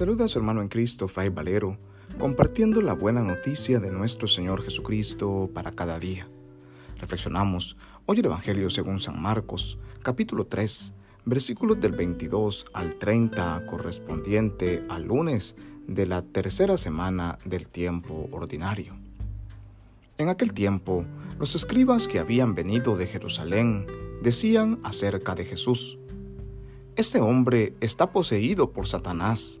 saluda a su hermano en Cristo, Fray Valero, compartiendo la buena noticia de nuestro Señor Jesucristo para cada día. Reflexionamos hoy el Evangelio según San Marcos, capítulo 3, versículos del 22 al 30, correspondiente al lunes de la tercera semana del tiempo ordinario. En aquel tiempo, los escribas que habían venido de Jerusalén decían acerca de Jesús, Este hombre está poseído por Satanás,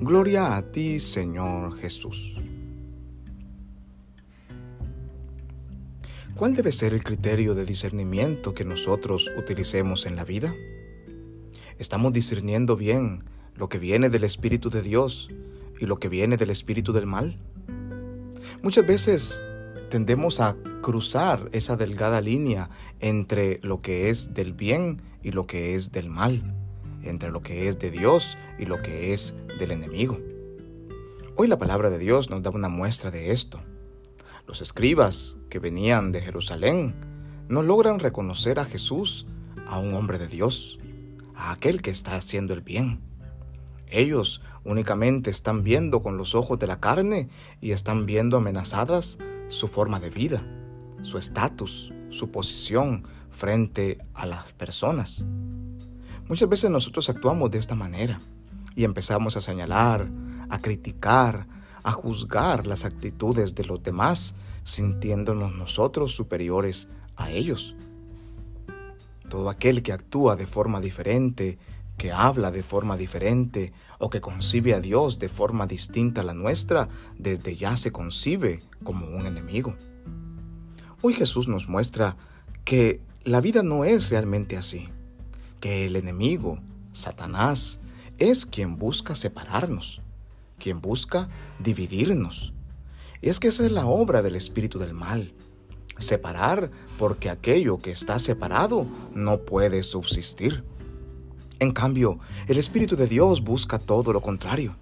gloria a ti Señor Jesús. ¿Cuál debe ser el criterio de discernimiento que nosotros utilicemos en la vida? ¿Estamos discerniendo bien lo que viene del Espíritu de Dios y lo que viene del Espíritu del mal? Muchas veces tendemos a cruzar esa delgada línea entre lo que es del bien y lo que es del mal, entre lo que es de Dios y lo que es del enemigo. Hoy la palabra de Dios nos da una muestra de esto. Los escribas que venían de Jerusalén no logran reconocer a Jesús, a un hombre de Dios, a aquel que está haciendo el bien. Ellos únicamente están viendo con los ojos de la carne y están viendo amenazadas su forma de vida, su estatus, su posición frente a las personas. Muchas veces nosotros actuamos de esta manera y empezamos a señalar, a criticar, a juzgar las actitudes de los demás, sintiéndonos nosotros superiores a ellos. Todo aquel que actúa de forma diferente que habla de forma diferente o que concibe a Dios de forma distinta a la nuestra, desde ya se concibe como un enemigo. Hoy Jesús nos muestra que la vida no es realmente así, que el enemigo, Satanás, es quien busca separarnos, quien busca dividirnos. Y es que esa es la obra del espíritu del mal, separar porque aquello que está separado no puede subsistir. En cambio, el Espíritu de Dios busca todo lo contrario.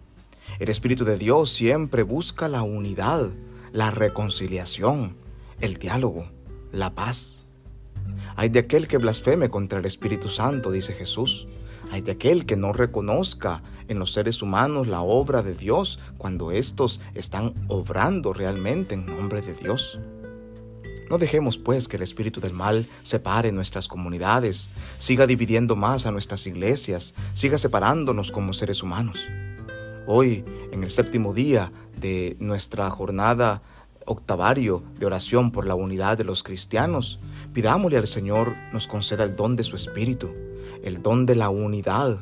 El Espíritu de Dios siempre busca la unidad, la reconciliación, el diálogo, la paz. Hay de aquel que blasfeme contra el Espíritu Santo, dice Jesús. Hay de aquel que no reconozca en los seres humanos la obra de Dios cuando éstos están obrando realmente en nombre de Dios. No dejemos pues que el espíritu del mal separe nuestras comunidades, siga dividiendo más a nuestras iglesias, siga separándonos como seres humanos. Hoy, en el séptimo día de nuestra jornada octavario de oración por la unidad de los cristianos, pidámosle al Señor nos conceda el don de su espíritu, el don de la unidad,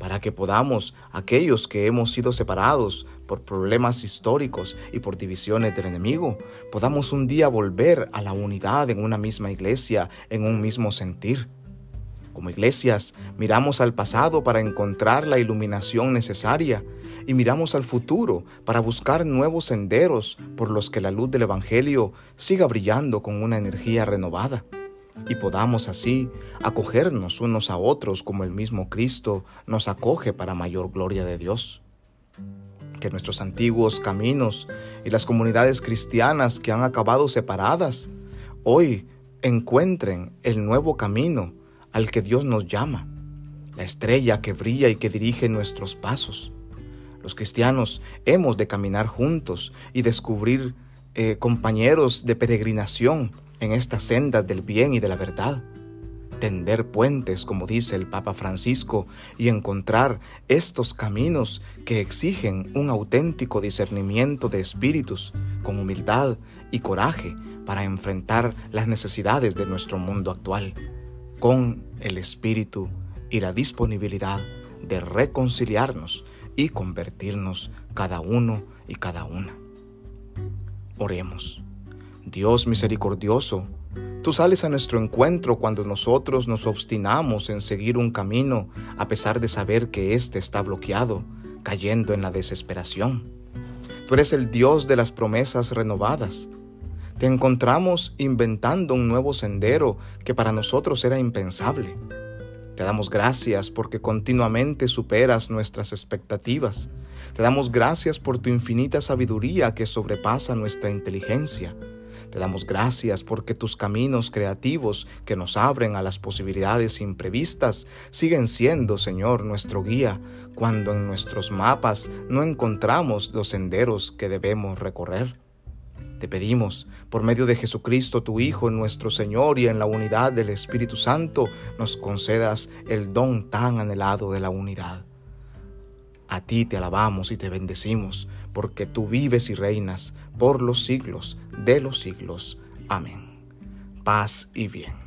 para que podamos, aquellos que hemos sido separados por problemas históricos y por divisiones del enemigo, podamos un día volver a la unidad en una misma iglesia, en un mismo sentir. Como iglesias, miramos al pasado para encontrar la iluminación necesaria y miramos al futuro para buscar nuevos senderos por los que la luz del Evangelio siga brillando con una energía renovada y podamos así acogernos unos a otros como el mismo Cristo nos acoge para mayor gloria de Dios. Que nuestros antiguos caminos y las comunidades cristianas que han acabado separadas hoy encuentren el nuevo camino al que Dios nos llama, la estrella que brilla y que dirige nuestros pasos. Los cristianos hemos de caminar juntos y descubrir eh, compañeros de peregrinación en estas sendas del bien y de la verdad. tender puentes, como dice el Papa Francisco, y encontrar estos caminos que exigen un auténtico discernimiento de espíritus, con humildad y coraje para enfrentar las necesidades de nuestro mundo actual, con el espíritu y la disponibilidad de reconciliarnos y convertirnos cada uno y cada una. Oremos. Dios misericordioso, tú sales a nuestro encuentro cuando nosotros nos obstinamos en seguir un camino a pesar de saber que éste está bloqueado, cayendo en la desesperación. Tú eres el Dios de las promesas renovadas. Te encontramos inventando un nuevo sendero que para nosotros era impensable. Te damos gracias porque continuamente superas nuestras expectativas. Te damos gracias por tu infinita sabiduría que sobrepasa nuestra inteligencia. Te damos gracias porque tus caminos creativos que nos abren a las posibilidades imprevistas siguen siendo, Señor, nuestro guía cuando en nuestros mapas no encontramos los senderos que debemos recorrer. Te pedimos, por medio de Jesucristo, tu Hijo, nuestro Señor, y en la unidad del Espíritu Santo, nos concedas el don tan anhelado de la unidad. A ti te alabamos y te bendecimos, porque tú vives y reinas por los siglos de los siglos. Amén. Paz y bien.